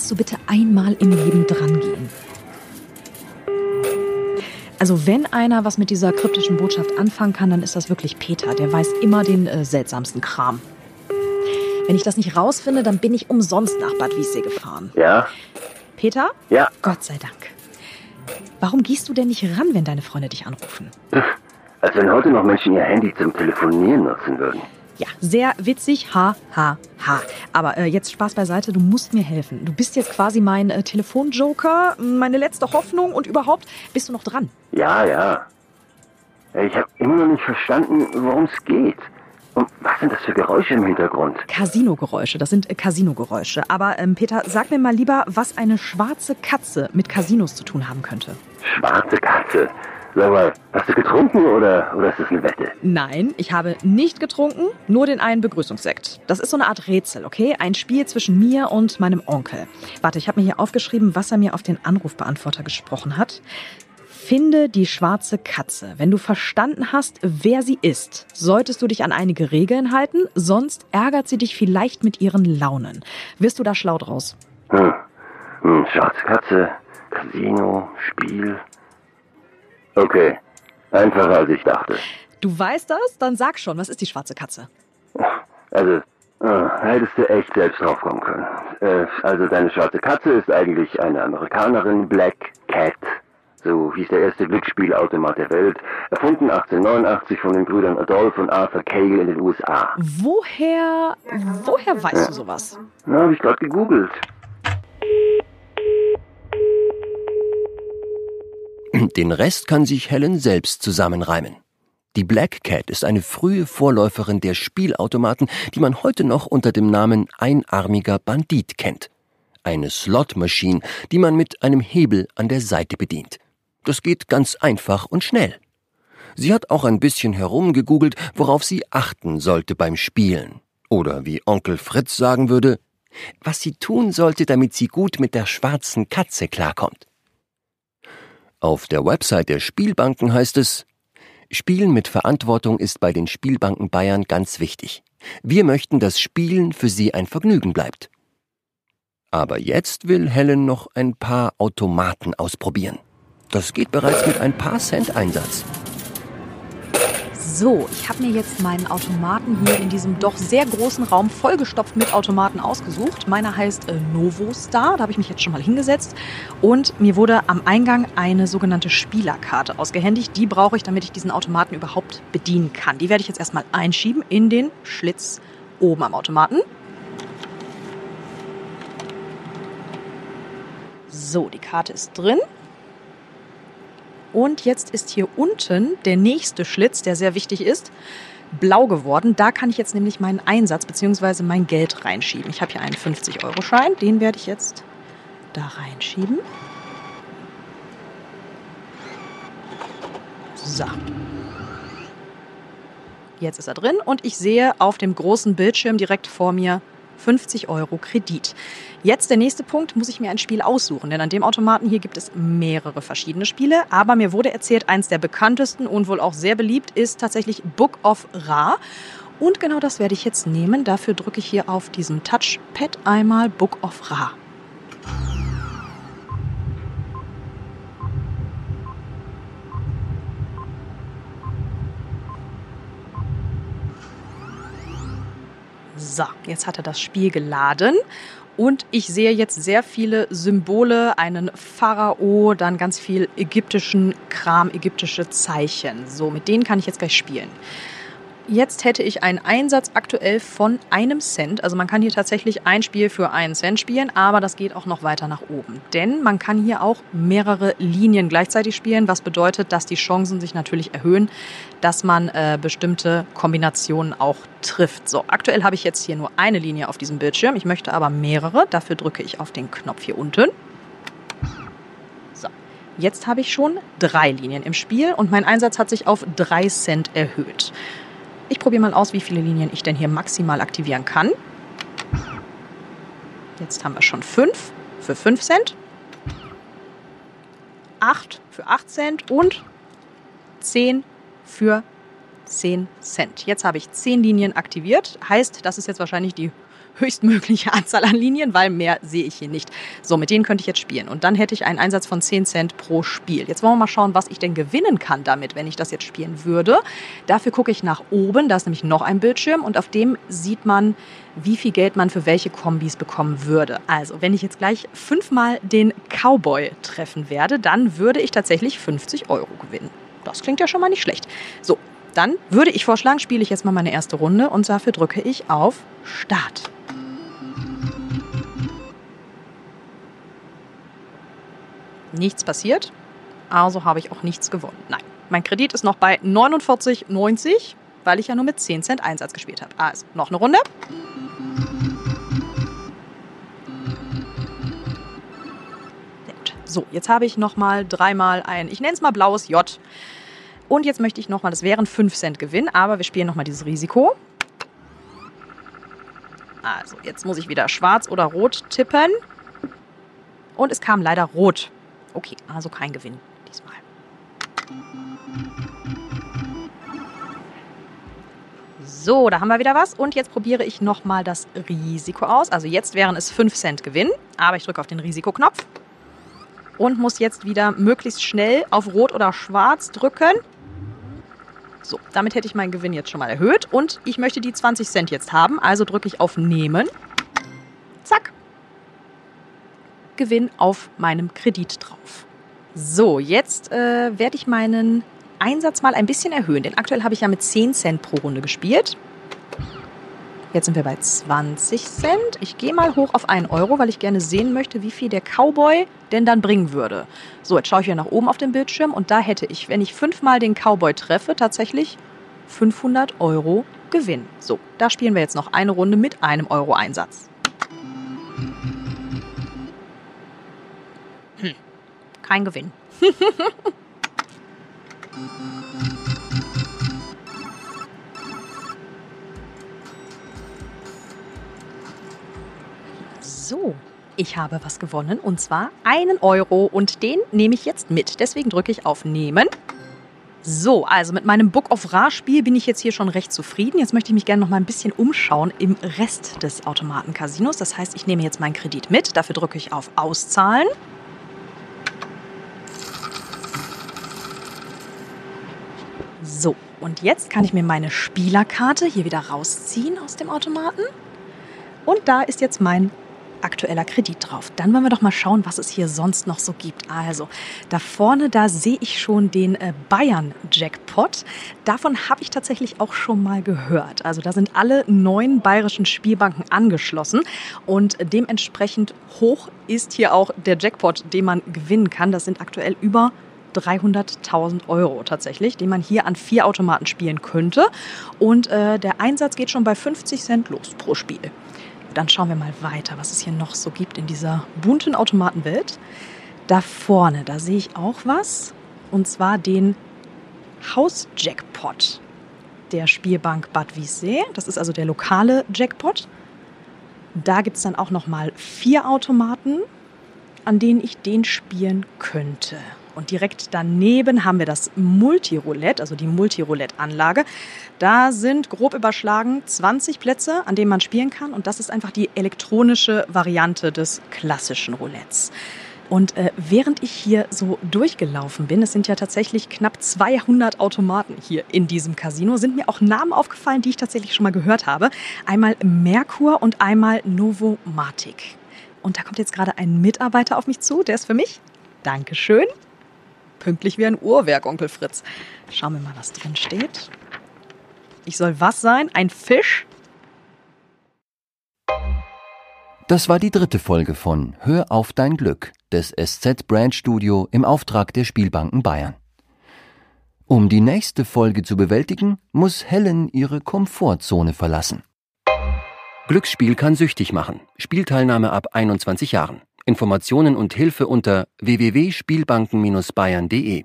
kannst du bitte einmal im Leben drangehen? Also wenn einer was mit dieser kryptischen Botschaft anfangen kann, dann ist das wirklich Peter. Der weiß immer den äh, seltsamsten Kram. Wenn ich das nicht rausfinde, dann bin ich umsonst nach Bad Wiessee gefahren. Ja? Peter? Ja. Gott sei Dank. Warum gehst du denn nicht ran, wenn deine Freunde dich anrufen? Als wenn heute noch Menschen ihr Handy zum Telefonieren nutzen würden. Ja, sehr witzig, ha, ha, ha. Aber äh, jetzt Spaß beiseite, du musst mir helfen. Du bist jetzt quasi mein äh, Telefonjoker, meine letzte Hoffnung und überhaupt bist du noch dran. Ja, ja. Ich habe immer noch nicht verstanden, worum es geht. Und was sind das für Geräusche im Hintergrund? Casino-Geräusche, das sind äh, Casino-Geräusche. Aber ähm, Peter, sag mir mal lieber, was eine schwarze Katze mit Casinos zu tun haben könnte. Schwarze Katze. Sag mal, hast du getrunken oder, oder ist das eine Wette? Nein, ich habe nicht getrunken, nur den einen Begrüßungssekt. Das ist so eine Art Rätsel, okay? Ein Spiel zwischen mir und meinem Onkel. Warte, ich habe mir hier aufgeschrieben, was er mir auf den Anrufbeantworter gesprochen hat. Finde die schwarze Katze. Wenn du verstanden hast, wer sie ist, solltest du dich an einige Regeln halten, sonst ärgert sie dich vielleicht mit ihren Launen. Wirst du da schlau draus? Hm. hm schwarze Katze, Casino, Spiel. Okay. Einfacher als ich dachte. Du weißt das? Dann sag schon, was ist die schwarze Katze? Also, äh, hättest du echt selbst draufkommen können. Äh, also, deine schwarze Katze ist eigentlich eine Amerikanerin, Black Cat. So hieß der erste Glücksspielautomat der Welt, erfunden 1889 von den Brüdern Adolf und Arthur Cale in den USA. Woher, woher weißt ja. du sowas? Na, hab ich gerade gegoogelt. Den Rest kann sich Helen selbst zusammenreimen. Die Black Cat ist eine frühe Vorläuferin der Spielautomaten, die man heute noch unter dem Namen einarmiger Bandit kennt. Eine Slot-Maschine, die man mit einem Hebel an der Seite bedient. Das geht ganz einfach und schnell. Sie hat auch ein bisschen herumgegoogelt, worauf sie achten sollte beim Spielen. Oder wie Onkel Fritz sagen würde, was sie tun sollte, damit sie gut mit der schwarzen Katze klarkommt. Auf der Website der Spielbanken heißt es, Spielen mit Verantwortung ist bei den Spielbanken Bayern ganz wichtig. Wir möchten, dass Spielen für Sie ein Vergnügen bleibt. Aber jetzt will Helen noch ein paar Automaten ausprobieren. Das geht bereits mit ein paar Cent Einsatz. So, ich habe mir jetzt meinen Automaten hier in diesem doch sehr großen Raum vollgestopft mit Automaten ausgesucht. Meiner heißt äh, Novostar, da habe ich mich jetzt schon mal hingesetzt. Und mir wurde am Eingang eine sogenannte Spielerkarte ausgehändigt. Die brauche ich, damit ich diesen Automaten überhaupt bedienen kann. Die werde ich jetzt erstmal einschieben in den Schlitz oben am Automaten. So, die Karte ist drin. Und jetzt ist hier unten der nächste Schlitz, der sehr wichtig ist, blau geworden. Da kann ich jetzt nämlich meinen Einsatz bzw. mein Geld reinschieben. Ich habe hier einen 50-Euro-Schein, den werde ich jetzt da reinschieben. So. Jetzt ist er drin und ich sehe auf dem großen Bildschirm direkt vor mir 50 Euro Kredit. Jetzt der nächste Punkt, muss ich mir ein Spiel aussuchen, denn an dem Automaten hier gibt es mehrere verschiedene Spiele, aber mir wurde erzählt, eins der bekanntesten und wohl auch sehr beliebt ist tatsächlich Book of Ra. Und genau das werde ich jetzt nehmen. Dafür drücke ich hier auf diesem Touchpad einmal Book of Ra. So, jetzt hat er das Spiel geladen. Und ich sehe jetzt sehr viele Symbole, einen Pharao, dann ganz viel ägyptischen Kram, ägyptische Zeichen. So, mit denen kann ich jetzt gleich spielen. Jetzt hätte ich einen Einsatz aktuell von einem Cent. Also man kann hier tatsächlich ein Spiel für einen Cent spielen, aber das geht auch noch weiter nach oben. Denn man kann hier auch mehrere Linien gleichzeitig spielen, was bedeutet, dass die Chancen sich natürlich erhöhen, dass man äh, bestimmte Kombinationen auch trifft. So, aktuell habe ich jetzt hier nur eine Linie auf diesem Bildschirm. Ich möchte aber mehrere. Dafür drücke ich auf den Knopf hier unten. So, jetzt habe ich schon drei Linien im Spiel und mein Einsatz hat sich auf drei Cent erhöht. Ich probiere mal aus, wie viele Linien ich denn hier maximal aktivieren kann. Jetzt haben wir schon 5 für 5 Cent, 8 für 8 Cent und 10 für 10 Cent. Jetzt habe ich 10 Linien aktiviert. Heißt, das ist jetzt wahrscheinlich die höchstmögliche Anzahl an Linien, weil mehr sehe ich hier nicht. So, mit denen könnte ich jetzt spielen. Und dann hätte ich einen Einsatz von 10 Cent pro Spiel. Jetzt wollen wir mal schauen, was ich denn gewinnen kann damit, wenn ich das jetzt spielen würde. Dafür gucke ich nach oben. Da ist nämlich noch ein Bildschirm und auf dem sieht man, wie viel Geld man für welche Kombis bekommen würde. Also, wenn ich jetzt gleich fünfmal den Cowboy treffen werde, dann würde ich tatsächlich 50 Euro gewinnen. Das klingt ja schon mal nicht schlecht. So, dann würde ich vorschlagen, spiele ich jetzt mal meine erste Runde und dafür drücke ich auf Start. Nichts passiert, also habe ich auch nichts gewonnen. Nein, mein Kredit ist noch bei 49,90, weil ich ja nur mit 10 Cent Einsatz gespielt habe. Also, noch eine Runde. So, jetzt habe ich noch mal dreimal ein, ich nenne es mal blaues J. Und jetzt möchte ich noch mal, das wären 5 Cent Gewinn, aber wir spielen noch mal dieses Risiko. Also, jetzt muss ich wieder schwarz oder rot tippen. Und es kam leider rot. Okay, also kein Gewinn diesmal. So, da haben wir wieder was. Und jetzt probiere ich nochmal das Risiko aus. Also jetzt wären es 5 Cent Gewinn, aber ich drücke auf den Risikoknopf und muss jetzt wieder möglichst schnell auf Rot oder Schwarz drücken. So, damit hätte ich meinen Gewinn jetzt schon mal erhöht und ich möchte die 20 Cent jetzt haben, also drücke ich auf Nehmen. Zack. Gewinn auf meinem Kredit drauf. So, jetzt äh, werde ich meinen Einsatz mal ein bisschen erhöhen, denn aktuell habe ich ja mit 10 Cent pro Runde gespielt. Jetzt sind wir bei 20 Cent. Ich gehe mal hoch auf 1 Euro, weil ich gerne sehen möchte, wie viel der Cowboy denn dann bringen würde. So, jetzt schaue ich hier nach oben auf den Bildschirm und da hätte ich, wenn ich fünfmal den Cowboy treffe, tatsächlich 500 Euro Gewinn. So, da spielen wir jetzt noch eine Runde mit einem Euro Einsatz. Hm, kein Gewinn. So, ich habe was gewonnen und zwar einen Euro und den nehme ich jetzt mit. Deswegen drücke ich auf Nehmen. So, also mit meinem Book of Ra Spiel bin ich jetzt hier schon recht zufrieden. Jetzt möchte ich mich gerne noch mal ein bisschen umschauen im Rest des Automatencasinos. Das heißt, ich nehme jetzt meinen Kredit mit. Dafür drücke ich auf Auszahlen. So, und jetzt kann ich mir meine Spielerkarte hier wieder rausziehen aus dem Automaten. Und da ist jetzt mein aktueller Kredit drauf. Dann wollen wir doch mal schauen, was es hier sonst noch so gibt. Also, da vorne, da sehe ich schon den äh, Bayern-Jackpot. Davon habe ich tatsächlich auch schon mal gehört. Also, da sind alle neun bayerischen Spielbanken angeschlossen und dementsprechend hoch ist hier auch der Jackpot, den man gewinnen kann. Das sind aktuell über 300.000 Euro tatsächlich, den man hier an vier Automaten spielen könnte. Und äh, der Einsatz geht schon bei 50 Cent los pro Spiel. Dann schauen wir mal weiter, was es hier noch so gibt in dieser bunten Automatenwelt. Da vorne, da sehe ich auch was. Und zwar den Haus-Jackpot der Spielbank Bad Wiessee. Das ist also der lokale Jackpot. Da gibt es dann auch noch mal vier Automaten, an denen ich den spielen könnte. Und direkt daneben haben wir das Multiroulette, also die Multiroulette-Anlage. Da sind grob überschlagen 20 Plätze, an denen man spielen kann. Und das ist einfach die elektronische Variante des klassischen Roulettes. Und äh, während ich hier so durchgelaufen bin, es sind ja tatsächlich knapp 200 Automaten hier in diesem Casino, sind mir auch Namen aufgefallen, die ich tatsächlich schon mal gehört habe. Einmal Merkur und einmal Novomatic. Und da kommt jetzt gerade ein Mitarbeiter auf mich zu, der ist für mich. Dankeschön. Pünktlich wie ein Uhrwerk, Onkel Fritz. Schauen wir mal, was drin steht. Ich soll was sein? Ein Fisch? Das war die dritte Folge von Hör auf dein Glück des SZ Brand Studio im Auftrag der Spielbanken Bayern. Um die nächste Folge zu bewältigen, muss Helen ihre Komfortzone verlassen. Glücksspiel kann süchtig machen. Spielteilnahme ab 21 Jahren. Informationen und Hilfe unter www.spielbanken-bayern.de